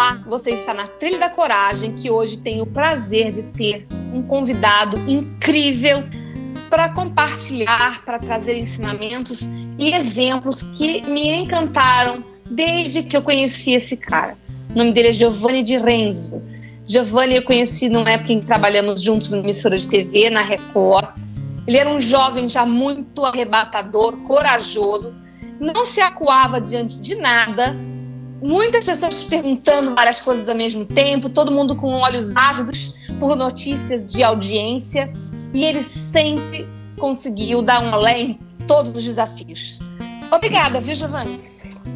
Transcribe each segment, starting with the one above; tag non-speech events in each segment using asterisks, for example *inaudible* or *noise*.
Olá, você está na Trilha da Coragem, que hoje tenho o prazer de ter um convidado incrível para compartilhar, para trazer ensinamentos e exemplos que me encantaram desde que eu conheci esse cara. O nome dele é Giovanni de Renzo. Giovanni eu conheci numa época em que trabalhamos juntos numa emissora de TV, na Record. Ele era um jovem já muito arrebatador, corajoso, não se acuava diante de nada, muitas pessoas perguntando várias coisas ao mesmo tempo, todo mundo com olhos ávidos por notícias de audiência, e ele sempre conseguiu dar um além em todos os desafios. Obrigada, viu, Giovanni?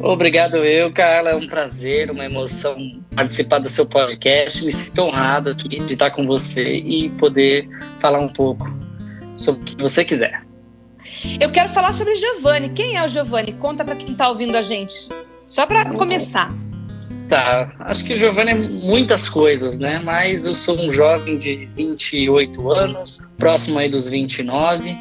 Obrigado eu, Carla. É um prazer, uma emoção participar do seu podcast. Me sinto honrado aqui de estar com você e poder falar um pouco sobre o que você quiser. Eu quero falar sobre Giovanni. Quem é o Giovanni? Conta para quem está ouvindo a gente. Só para começar. Tá, acho que Giovanni é muitas coisas, né? Mas eu sou um jovem de 28 anos, próximo aí dos 29.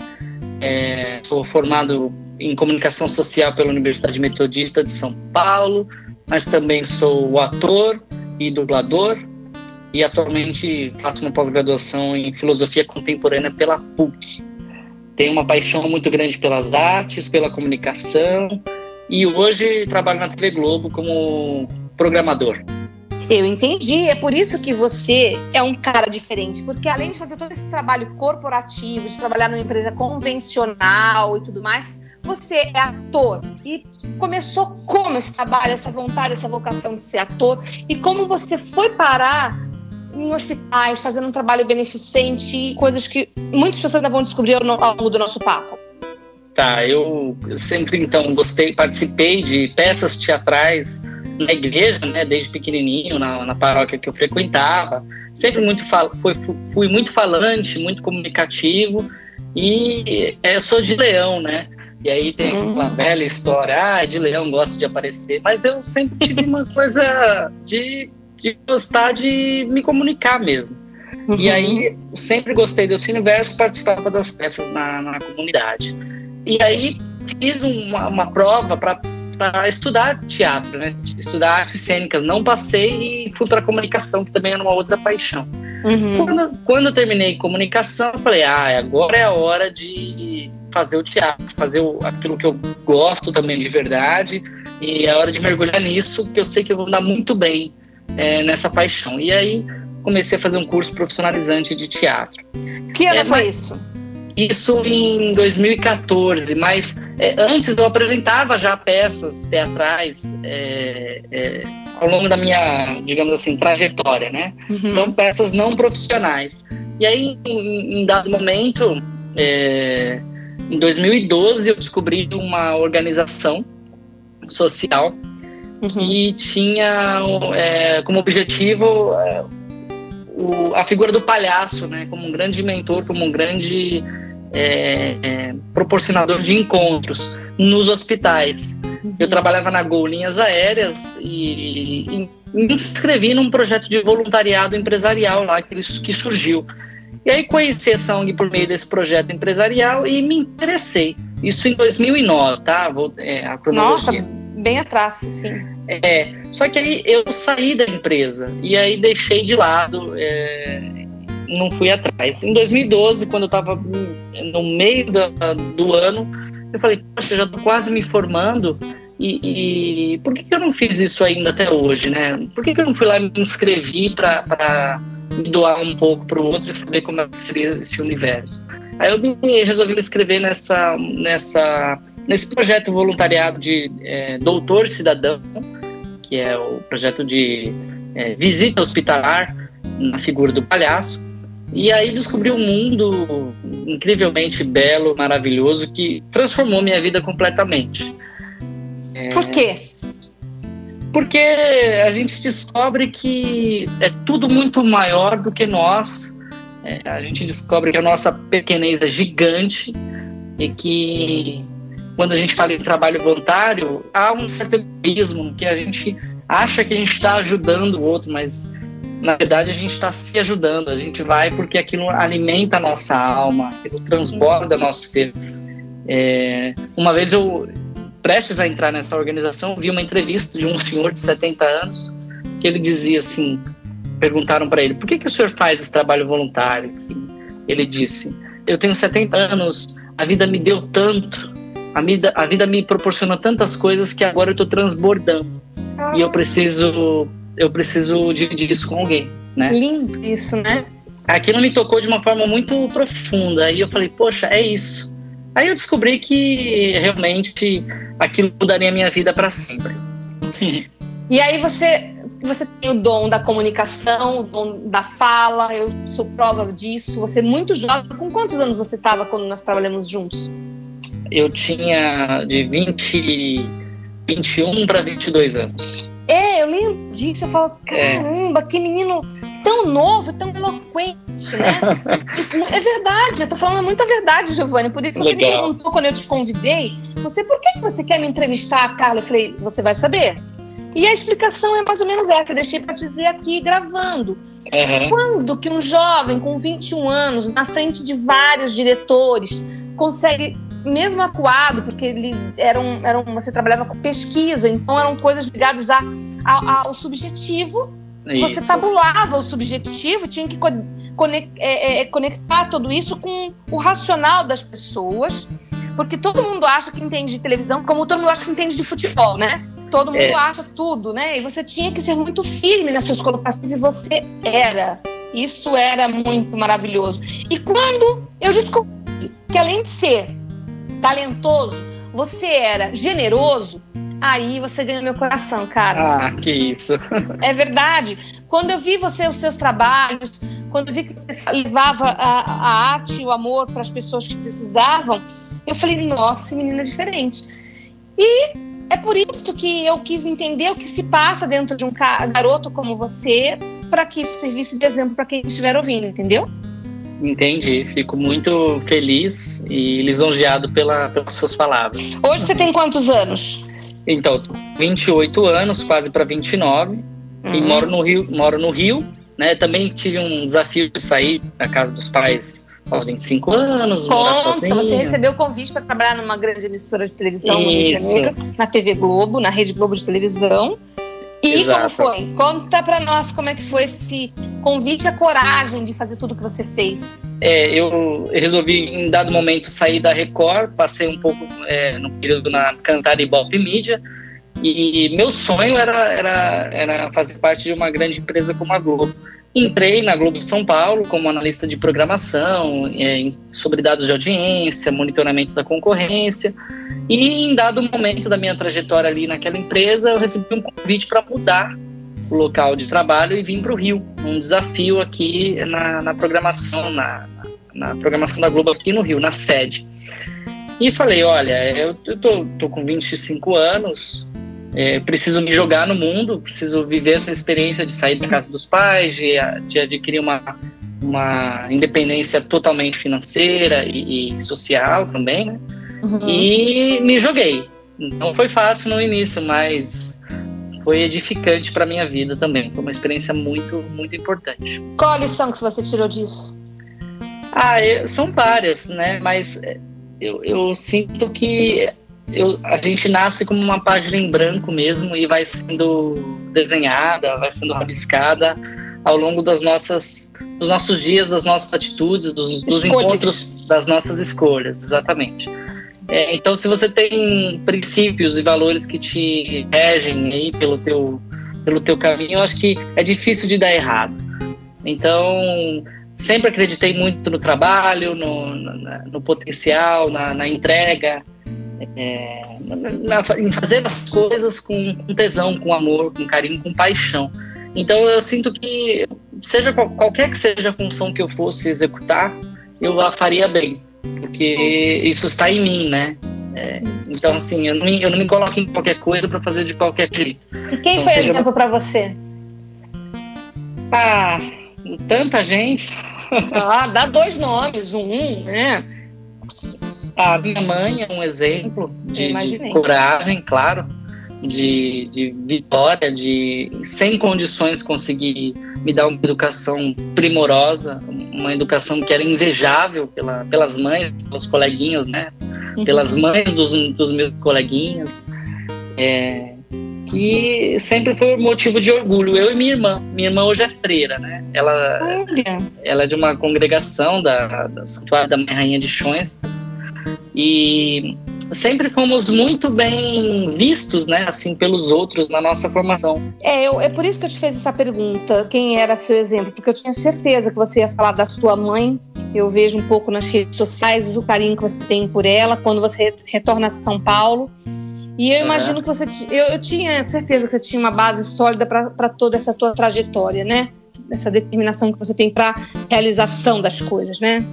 É, sou formado em comunicação social pela Universidade Metodista de São Paulo, mas também sou ator e dublador e atualmente faço uma pós-graduação em filosofia contemporânea pela PUC. Tenho uma paixão muito grande pelas artes, pela comunicação e hoje trabalho na TV Globo como programador. Eu entendi, é por isso que você é um cara diferente, porque além de fazer todo esse trabalho corporativo, de trabalhar numa empresa convencional e tudo mais, você é ator. E começou como esse trabalho, essa vontade, essa vocação de ser ator, e como você foi parar em hospitais, fazendo um trabalho beneficente, coisas que muitas pessoas ainda vão descobrir ao longo do nosso papo. Tá, eu sempre então gostei, participei de peças teatrais na igreja, né, desde pequenininho, na, na paróquia que eu frequentava. Sempre muito fui, fui muito falante, muito comunicativo e é, sou de leão, né? E aí tem uhum. uma velha história, ah, de leão gosta de aparecer, mas eu sempre tive uma coisa de, de gostar de me comunicar mesmo. Uhum. E aí sempre gostei desse universo, participava das peças na, na comunidade. E aí fiz uma, uma prova para estudar teatro, né? Estudar artes cênicas. Não passei e fui para comunicação, que também era uma outra paixão. Uhum. Quando, quando eu terminei comunicação, eu falei: ah, agora é a hora de fazer o teatro, fazer o, aquilo que eu gosto também de verdade, e é a hora de mergulhar nisso, que eu sei que eu vou dar muito bem é, nessa paixão. E aí comecei a fazer um curso profissionalizante de teatro. Que ano é, foi isso? Isso em 2014, mas é, antes eu apresentava já peças teatrais é, é, ao longo da minha, digamos assim, trajetória, né? Uhum. Então, peças não profissionais. E aí, em, em dado momento, é, em 2012, eu descobri uma organização social uhum. que tinha é, como objetivo é, o, a figura do palhaço, né? Como um grande mentor, como um grande é, é, proporcionador de encontros nos hospitais. Eu trabalhava na Gol Linhas Aéreas e, e, me inscrevi num projeto de voluntariado empresarial lá que, que surgiu. E aí conheci a Song por meio desse projeto empresarial e me interessei. Isso em 2009, tá? Vou, é, a. Nossa, bem atrás, sim. É, só que aí eu saí da empresa e aí deixei de lado é, não fui atrás. Em 2012, quando eu estava no meio da, do ano, eu falei, poxa, eu já estou quase me formando e, e, por que, que, eu não fiz isso ainda até hoje, né? Por que, que eu não fui lá e me inscrevi para me doar um pouco para o outro e saber como é seria esse universo? Aí eu me resolvi me inscrever nessa, nessa, nesse projeto voluntariado de é, Doutor Cidadão, que é o projeto de é, visita hospitalar na figura do palhaço. E aí descobri um mundo incrivelmente belo, maravilhoso, que transformou minha vida completamente. É... Por quê? Porque a gente descobre que é tudo muito maior do que nós. É, a gente descobre que a nossa pequenez é gigante e que quando a gente fala em trabalho voluntário, há um certo egoísmo que a gente acha que a gente está ajudando o outro, mas na verdade a gente está se ajudando. A gente vai porque aquilo alimenta a nossa alma, aquilo transborda nosso ser. É, uma vez eu, prestes a entrar nessa organização, vi uma entrevista de um senhor de 70 anos que ele dizia assim: perguntaram para ele, por que, que o senhor faz esse trabalho voluntário? Ele disse: eu tenho 70 anos, a vida me deu tanto, a vida, a vida me proporcionou tantas coisas que agora eu estou transbordando e eu preciso eu preciso dividir isso com alguém, né? Lindo isso, né? Aquilo me tocou de uma forma muito profunda. E eu falei, poxa, é isso. Aí eu descobri que realmente aquilo mudaria a minha vida para sempre. *laughs* E aí você você tem o dom da comunicação, o dom da fala, eu sou prova disso. Você é muito jovem. Com quantos anos você estava quando nós trabalhamos juntos? Eu tinha de 20, 21 para 22 anos. É, eu lembro disso. Eu falo, caramba, que menino tão novo, tão eloquente, né? *laughs* é verdade, eu tô falando muita verdade, Giovanni. Por isso você Legal. me perguntou quando eu te convidei, você, por que você quer me entrevistar, Carla? Eu falei, você vai saber. E a explicação é mais ou menos essa, eu deixei para dizer aqui gravando. Uhum. Quando que um jovem com 21 anos, na frente de vários diretores, consegue mesmo acuado, porque ele era um, era um, você trabalhava com pesquisa, então eram coisas ligadas a, a, ao subjetivo. Isso. Você tabulava o subjetivo, tinha que é, é, conectar tudo isso com o racional das pessoas, porque todo mundo acha que entende de televisão, como todo mundo acha que entende de futebol, né? Todo mundo é. acha tudo, né? E você tinha que ser muito firme nas suas colocações e você era. Isso era muito maravilhoso. E quando eu descobri que além de ser talentoso, você era generoso, aí você ganha meu coração, cara. Ah, que isso. é verdade. Quando eu vi você, os seus trabalhos, quando eu vi que você levava a, a arte e o amor para as pessoas que precisavam, eu falei, nossa, menina é diferente. E é por isso que eu quis entender o que se passa dentro de um garoto como você, para que isso servisse de exemplo para quem estiver ouvindo, entendeu? Entendi, fico muito feliz e lisonjeado pela, pelas suas palavras. Hoje você tem quantos anos? Então, 28 anos, quase para 29, uhum. e moro no Rio, moro no Rio, né? Também tive um desafio de sair da casa dos pais aos 25 anos, Conta, você recebeu o convite para trabalhar numa grande emissora de televisão Isso. no Rio de Janeiro, na TV Globo, na Rede Globo de televisão. E Exato. como foi? Conta para nós como é que foi esse convite a coragem de fazer tudo que você fez. É, eu resolvi em dado momento sair da Record, passei um pouco é, no período na Cantar e Bop Mídia, e meu sonho era, era, era fazer parte de uma grande empresa como a Globo. Entrei na Globo São Paulo como analista de programação, é, sobre dados de audiência, monitoramento da concorrência. E em dado momento da minha trajetória ali naquela empresa, eu recebi um convite para mudar o local de trabalho e vim para o Rio. Um desafio aqui na, na programação, na, na, programação da Globo aqui no Rio, na sede. E falei, olha, eu, eu tô, tô com 25 anos, é, preciso me jogar no mundo, preciso viver essa experiência de sair da casa dos pais, de, de adquirir uma, uma independência totalmente financeira e, e social também, né? Uhum. E me joguei. Não foi fácil no início, mas foi edificante para minha vida também. Foi uma experiência muito, muito importante. Qual a lição que você tirou disso? Ah, eu, são várias, né? Mas eu, eu sinto que eu, a gente nasce como uma página em branco mesmo e vai sendo desenhada, vai sendo rabiscada ao longo das nossas, dos nossos dias, das nossas atitudes, dos, dos encontros, das nossas escolhas, exatamente. É, então, se você tem princípios e valores que te regem aí pelo teu, pelo teu caminho, eu acho que é difícil de dar errado. Então, sempre acreditei muito no trabalho, no, no, no potencial, na, na entrega, é, na, em fazer as coisas com, com, tesão, com amor, com carinho, com paixão. Então eu sinto que seja qualquer que seja a função que eu fosse executar, eu a faria bem, porque isso está em mim, né? É, então, assim, eu não, me, eu não me coloco em qualquer coisa para fazer de qualquer jeito. E quem então, foi seja... exemplo para você? Ah, tanta gente. Ah, dá dois nomes, um, né? A minha mãe é um exemplo de, de coragem, claro, de, de vitória, de sem condições conseguir me dar uma educação primorosa, uma educação que era invejável pela, pelas mães, pelos coleguinhas, né? Uhum. Pelas mães dos, dos meus coleguinhas. É, que sempre foi motivo de orgulho. Eu e minha irmã. Minha irmã hoje é freira, né? Ela, ela é de uma congregação da, da Santuário da Mãe Rainha de Chões. E sempre fomos muito bem vistos, né, assim, pelos outros na nossa formação. É, eu, é por isso que eu te fiz essa pergunta, quem era seu exemplo, porque eu tinha certeza que você ia falar da sua mãe. Eu vejo um pouco nas redes sociais o carinho que você tem por ela quando você retorna a São Paulo. E eu imagino que você. Eu, eu tinha certeza que eu tinha uma base sólida para toda essa tua trajetória, né? Essa determinação que você tem para realização das coisas, né?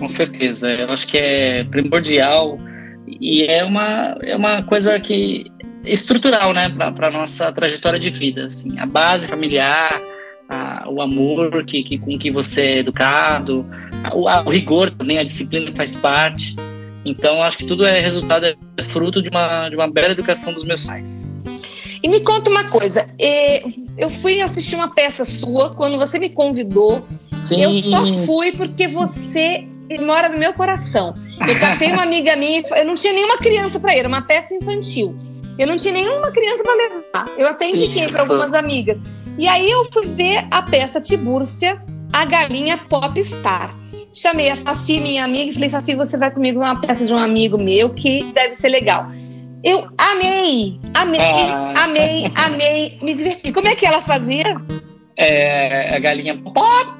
Com certeza. Eu acho que é primordial e é uma, é uma coisa que estrutural, né, para a nossa trajetória de vida. Assim, a base familiar, a, o amor que, que, com que você é educado, a, o, a, o rigor também, a disciplina faz parte. Então, acho que tudo é resultado, é fruto de uma, de uma bela educação dos meus pais. E me conta uma coisa, eu fui assistir uma peça sua quando você me convidou. Sim. Eu só fui porque você mora no meu coração. Eu captei uma amiga minha, eu não tinha nenhuma criança para ir, era uma peça infantil. Eu não tinha nenhuma criança para levar. Eu até indiquei para algumas amigas. E aí eu fui ver a peça Tibúrcia, a galinha popstar. Chamei a Fafi, minha amiga, e falei: Fafi, você vai comigo numa peça de um amigo meu que deve ser legal. Eu amei, amei, ah. amei, amei, me diverti. Como é que ela fazia? É, a galinha pop,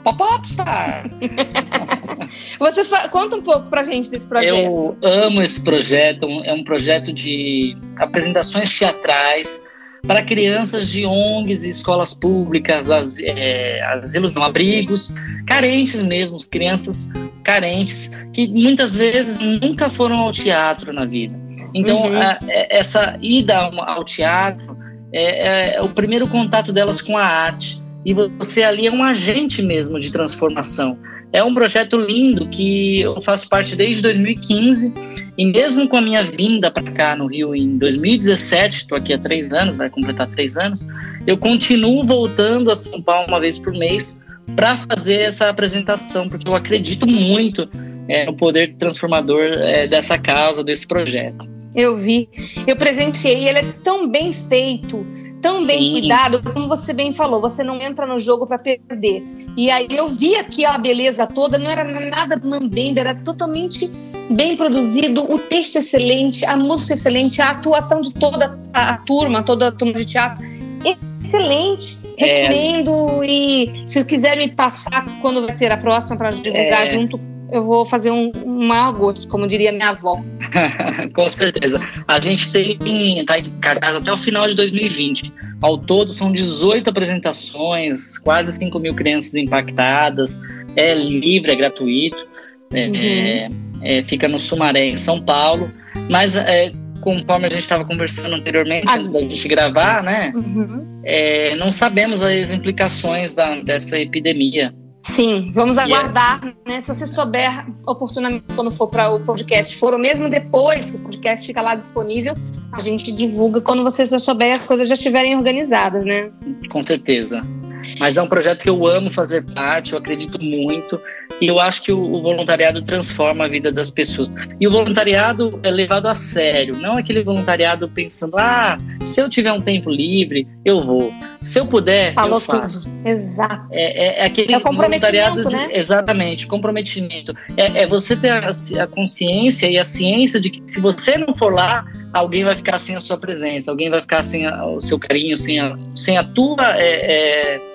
pop, popstar. *laughs* Você conta um pouco pra gente desse projeto. Eu amo esse projeto, é um projeto de apresentações teatrais para crianças de ONGs e escolas públicas, as, é, asilos não, abrigos, carentes mesmo, crianças carentes, que muitas vezes nunca foram ao teatro na vida. Então, uhum. a, é, essa ida ao teatro é, é, o primeiro contato delas com a arte. E você ali é um agente mesmo de transformação. É um projeto lindo que eu faço parte desde 2015 e mesmo com a minha vinda para cá no Rio em 2017, estou aqui há três anos, vai completar três anos, eu continuo voltando a São Paulo uma vez por mês para fazer essa apresentação, porque eu acredito muito é, no poder transformador é, dessa causa, desse projeto. Eu vi, eu presenciei, ele é tão bem feito, tão Sim. bem cuidado, como você bem falou, você não entra no jogo para perder. E aí eu vi aqui a beleza toda, não era nada mambembe, era totalmente bem produzido, o texto excelente, a música excelente, a atuação de toda a, turma, toda a turma de teatro excelente. É. Recomendo e se quiser me passar quando vai ter a próxima para divulgar é. junto eu vou fazer um, um maior gosto, como diria minha avó. *laughs* Com certeza. A gente tem, tá encartado até o final de 2020. Ao todo, são 18 apresentações, quase 5 mil crianças impactadas. É livre, é gratuito. É, uhum. é, é, fica no Sumaré, em São Paulo. Mas, é, conforme a gente estava conversando anteriormente, ah, antes da gente gravar, né? Uhum. É, não sabemos as implicações da, dessa epidemia. Sim, vamos aguardar, né? Se você souber oportunamente quando for para o podcast, for ou mesmo depois que o podcast fica lá disponível, a gente divulga quando você já souber as coisas já estiverem organizadas, né? Com certeza. Mas é um projeto que eu amo fazer parte, eu acredito muito, e eu acho que o, o, voluntariado transforma a vida das pessoas. E o voluntariado é levado a sério, não aquele voluntariado pensando, ah, se eu tiver um tempo livre, eu vou. Se eu puder, Falou eu faço. Tudo. Exato. É, é, é aquele é voluntariado, de, né? exatamente, comprometimento. É, é você ter a, a consciência e a ciência de que se você não for lá, alguém vai ficar sem a sua presença, alguém vai ficar sem a, o seu carinho, sem a, sem a tua é, é,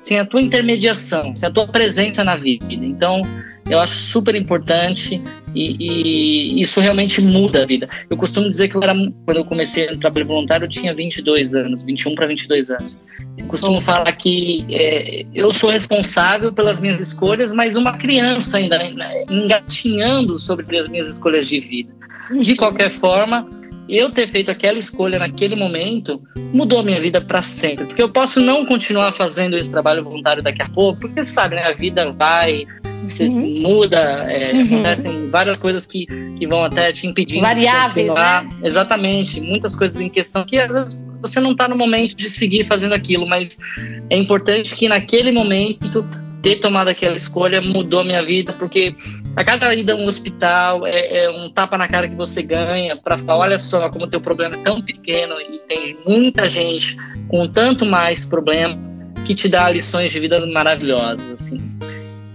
sem a tua intermediação, sem a tua presença na vida. Então, eu acho super importante e, e, isso realmente muda a vida. Eu costumo dizer que eu era, quando eu comecei no trabalho voluntário, eu tinha 22 anos, 21 para 22 anos. costumo falar que é, eu sou responsável pelas minhas escolhas, mas uma criança ainda né, engatinhando sobre as minhas escolhas de vida. De qualquer forma, eu ter feito aquela escolha naquele momento mudou a minha vida para sempre. Porque eu posso não continuar fazendo esse trabalho voluntário daqui a pouco, porque sabe, né, a vida vai, você uhum. muda, é, uhum. acontecem várias coisas que, que vão até te impedir Variáveis, né? Exatamente, muitas coisas em questão que às vezes você não está no momento de seguir fazendo aquilo, mas é importante que naquele momento ter tomado aquela escolha mudou minha vida, porque a cada ida a um hospital é, é um tapa na cara que você ganha para falar, olha só como o teu problema é tão pequeno e tem muita gente com tanto mais problema que te dá lições de vida maravilhosas, assim.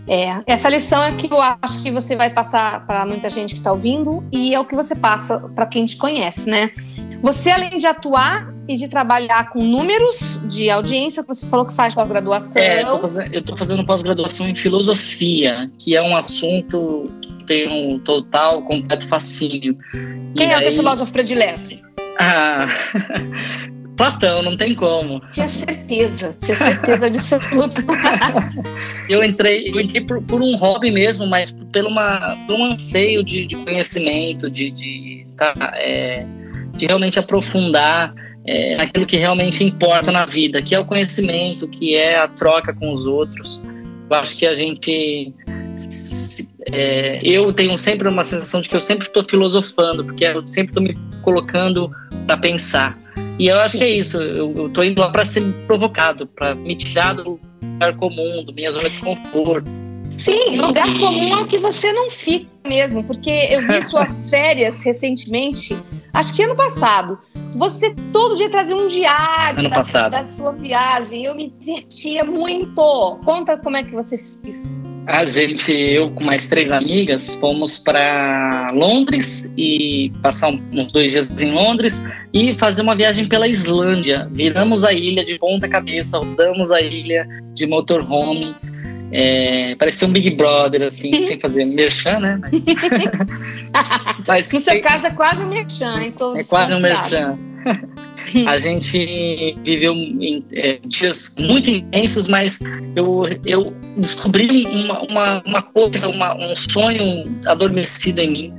É, essa lição é que eu acho que você vai passar para muita gente que está ouvindo e é o que você passa para quem te conhece, né? Você, além de atuar e de trabalhar com números de audiência, você falou que faz pós-graduação. É, eu estou fazendo pós-graduação em filosofia, que é um assunto que tem um total, completo fascínio. Quem e é o teu filósofo predileto? Ah, *laughs* Platão, não tem como. Tinha certeza, tinha certeza absoluta. *laughs* eu entrei, eu entrei por, por, um hobby mesmo, mas pelo uma, por um anseio de, de conhecimento, de, de, tá, é, de realmente aprofundar é, aquilo que realmente importa na vida, que é o conhecimento, que é a troca com os outros. Eu acho que a gente é, eu tenho sempre uma sensação de que eu sempre estou filosofando, porque eu sempre estou me colocando para pensar. E eu acho que é isso. Eu, estou indo lá para ser provocado, para me tirar do lugar comum, da minha zona de conforto. Sim, lugar e... comum é o que você não fica mesmo, porque eu vi *laughs* suas férias recentemente, acho que ano passado. Você todo dia trazia um diário da, da, sua viagem. Eu me divertia muito. Conta como é que você fez. A gente, eu com mais três amigas, fomos para Londres e passar uns dois dias em Londres e fazer uma viagem pela Islândia. Viramos a ilha de ponta cabeça, rodamos a ilha de motorhome. É, parecia um Big Brother, assim, *laughs* sem fazer merchan, né? *laughs* Mas, Mas no seu caso é quase um merchan, então. É quase um merchan. *laughs* a gente viveu em, é, dias muito intensos, mas eu, eu descobri uma, uma, uma coisa, uma, um sonho adormecido em mim,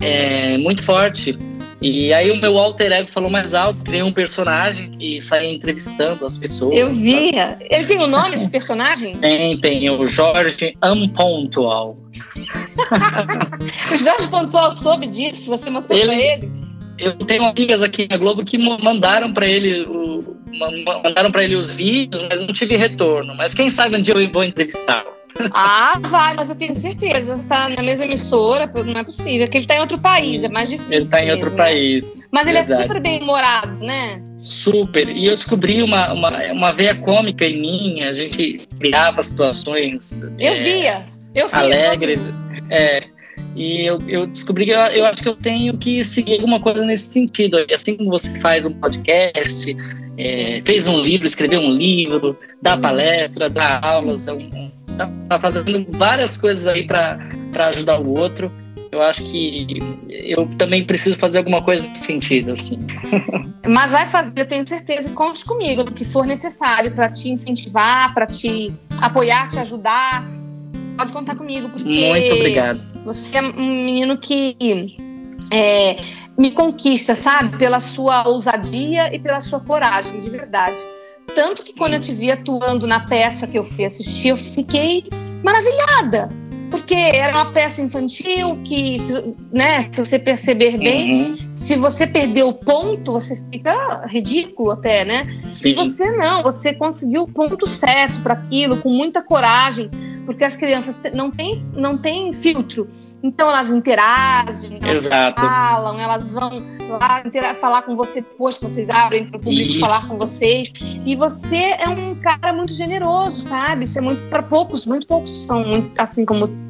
é, muito forte. E aí o meu alter ego falou mais alto, criei um personagem e saí entrevistando as pessoas. Eu via. Sabe? Ele tem um nome, esse personagem? Tem, tem. O Jorge Unpontual. *laughs* o Jorge Pontual soube disso? Você mostrou ele, pra ele? Eu tenho amigas aqui na Globo que mandaram para ele o, mandaram para ele os vídeos, mas não tive retorno. Mas quem sabe um dia eu vou entrevistá-lo. *laughs* Ah, vai, mas eu tenho certeza. Está na mesma emissora, não é possível. Que ele está em outro país, é mais difícil. Ele está em outro né? país. Mas ele é super bem humorado, né? Super. E eu descobri uma, uma, uma veia cômica em mim. A gente criava situações. Eu é, via. Eu via. Alegres. É, e eu, eu descobri que eu, eu, acho que eu tenho que seguir alguma coisa nesse sentido. Assim como você faz um podcast, é, fez um livro, escreveu um livro, dá palestra, dá aulas, está tá fazendo várias coisas aí para ajudar o outro. Eu acho que eu também preciso fazer alguma coisa nesse sentido, assim. *laughs* Mas vai fazer, eu tenho certeza. Conte comigo no que for necessário para te incentivar, para te apoiar, te ajudar pode contar comigo, porque. Muito obrigado. Você é um menino que é, me conquista, sabe? Pela sua ousadia e pela sua coragem, de verdade. Tanto que quando eu te vi atuando na peça que eu fui assistir, eu fiquei maravilhada. Porque era uma peça infantil que, né, se você perceber bem, uhum. se você perder o ponto, você fica ridículo até, né? Sim. E você não, você conseguiu o ponto certo para aquilo, com muita coragem porque as crianças não têm não tem filtro. Então elas interagem, elas Exato. falam, elas vão lá falar com você depois que vocês abrem para o público Isso. falar com vocês. E você é um cara muito generoso, sabe? Isso é muito para poucos, muito poucos são muito, assim como.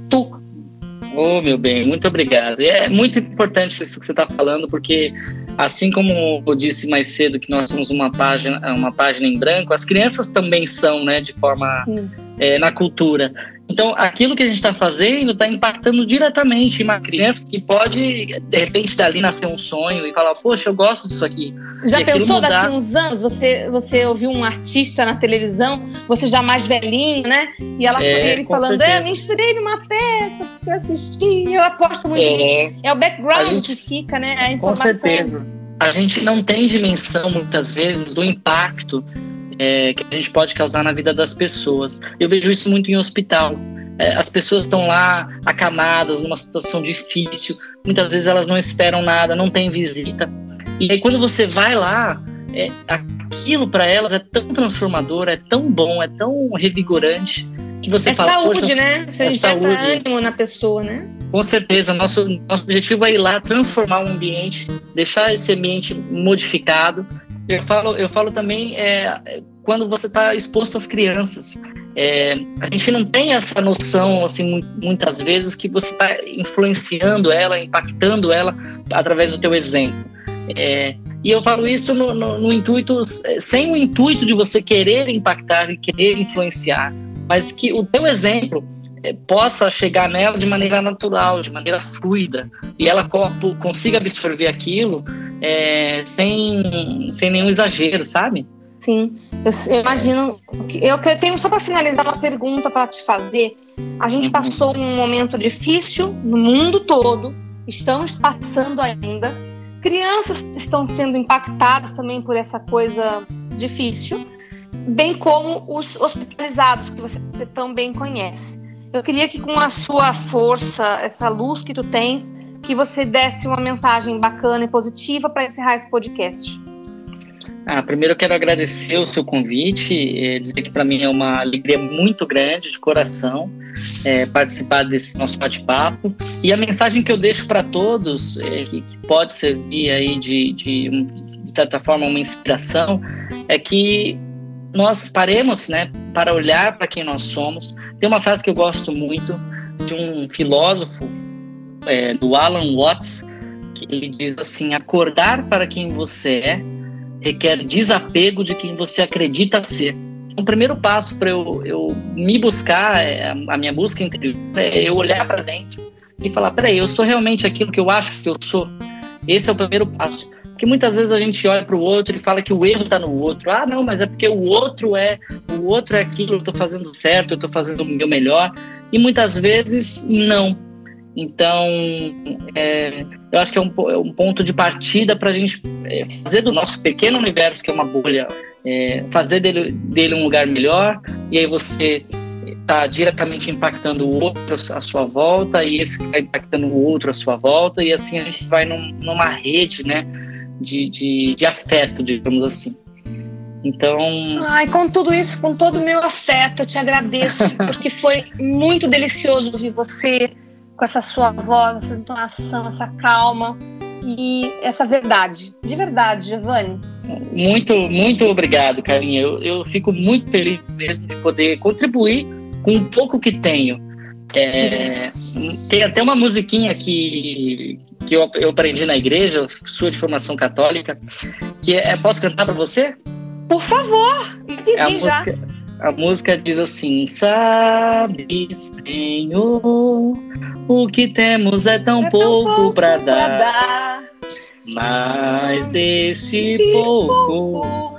Oh, meu bem, muito obrigado. É muito importante isso que você está falando, porque assim como eu disse mais cedo que nós somos uma página, uma página em branco, as crianças também são, né, de forma é, na cultura. Então, aquilo que a gente está fazendo está impactando diretamente uma criança que pode, de repente, dali nascer um sonho e falar: Poxa, eu gosto disso aqui. Já pensou mudar... daqui uns anos? Você, você ouviu um artista na televisão, você já mais velhinho, né? E ela é, ele falando: é, Eu me inspirei numa peça, porque eu assisti, eu aposto muito é, nisso. É o background gente, que fica, né? A informação. Com certeza. A gente não tem dimensão, muitas vezes, do impacto é, que a gente pode causar na vida das pessoas. Eu vejo isso muito em hospital. É, as pessoas estão lá acamadas, numa situação difícil, muitas vezes elas não esperam nada, não tem visita. E aí, quando você vai lá, é, aquilo para elas é tão transformador, é tão bom, é tão revigorante que você é fala. Saúde, né? Você é saúde, ânimo na pessoa, né? Com certeza, nosso, nosso objetivo é ir lá transformar o ambiente, deixar esse ambiente modificado eu falo, eu falo também é, quando você está exposto às crianças. É, a gente não tem essa noção, assim, muitas vezes, que você está influenciando ela, impactando ela através do teu exemplo. É, e eu falo isso no, no, no, intuito, sem o intuito de você querer impactar e querer influenciar, mas que o teu exemplo é, possa chegar nela de maneira natural, de maneira fluida, e ela consiga absorver aquilo é, sem, sem nenhum exagero, sabe? Sim, eu, eu imagino. Que, eu, eu tenho só para finalizar uma pergunta para te fazer. A gente uhum. passou um momento difícil no mundo todo, estamos passando ainda. Crianças estão sendo impactadas também por essa coisa difícil, bem como os hospitalizados, que você tão bem conhece. Eu queria que com a sua força, essa luz que tu tens, que você desse uma mensagem bacana e positiva para encerrar esse podcast. Ah, primeiro eu quero agradecer o seu convite, é, dizer que para mim é uma alegria muito grande, de coração, é, participar desse nosso bate-papo. E a mensagem que eu deixo para todos, é, que, que, pode servir aí de, de, de certa forma, uma inspiração, é que nós paremos né, para olhar para quem nós somos. Tem uma frase que eu gosto muito de um filósofo, é, do Alan Watts, que ele diz assim: acordar para quem você é requer desapego de quem você acredita ser. Então, o primeiro passo para eu, eu me buscar, é, a minha busca interior, é eu olhar para dentro e falar: peraí, eu sou realmente aquilo que eu acho que eu sou? Esse é o primeiro passo. Porque muitas vezes a gente olha para o outro e fala que o erro está no outro. Ah, não, mas é porque o outro é o outro é aquilo, eu estou fazendo certo, eu estou fazendo o meu melhor. E muitas vezes não. Então, é, eu acho que é um, é um ponto de partida para a gente é, fazer do nosso pequeno universo, que é uma bolha, é, fazer dele, dele um lugar melhor. E aí você está diretamente impactando o outro à sua volta, e esse está impactando o outro à sua volta, e assim a gente vai num, numa rede, né? de, de, de afeto, digamos assim. Então. Ai, com tudo isso, com todo o meu afeto, eu te agradeço, *laughs* porque foi muito delicioso ouvir você com essa sua voz, essa entonação, essa calma e essa verdade. De verdade, Giovanni. Muito, muito obrigado, Carinha. Eu, eu fico muito feliz mesmo de poder contribuir com o pouco que tenho. É, tem até uma musiquinha que, que eu, eu aprendi na igreja, sua de formação católica, que é, posso cantar para você? Por favor, é a, música, a música diz assim: Sabe, Senhor, o que temos é tão, é pouco, pouco para dar, dar, mas este pouco, pouco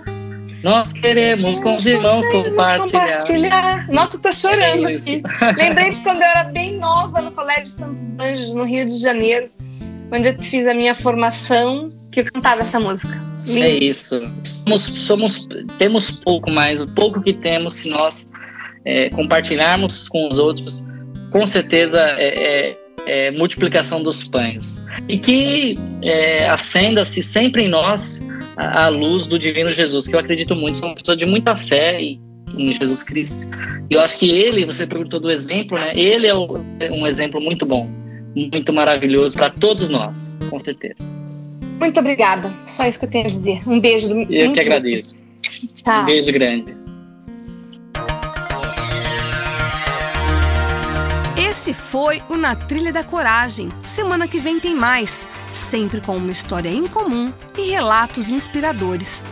nós queremos com os irmãos compartilhar. compartilhar. Nossa, tô chorando é aqui. Lembrei de *laughs* quando eu era bem nova no Colégio Santos Anjos, no Rio de Janeiro onde eu fiz a minha formação, que cantava essa música. É isso. Somos, somos, temos pouco, mas o pouco que temos, se nós é, compartilharmos com os outros, com certeza é, é, é multiplicação dos pães. E que é, acenda-se sempre em nós a, a, luz do Divino Jesus, que eu acredito muito. Sou uma pessoa de muita fé em Jesus Cristo. E eu acho que ele, você perguntou do exemplo, né? Ele é um exemplo muito bom muito maravilhoso para todos nós, com certeza. Muito obrigada. Só isso que eu tenho a dizer. Um beijo. Do... Eu que agradeço. Tchau. Um beijo grande. Esse foi o Na Trilha da Coragem. Semana que vem tem mais, sempre com uma história incomum e relatos inspiradores.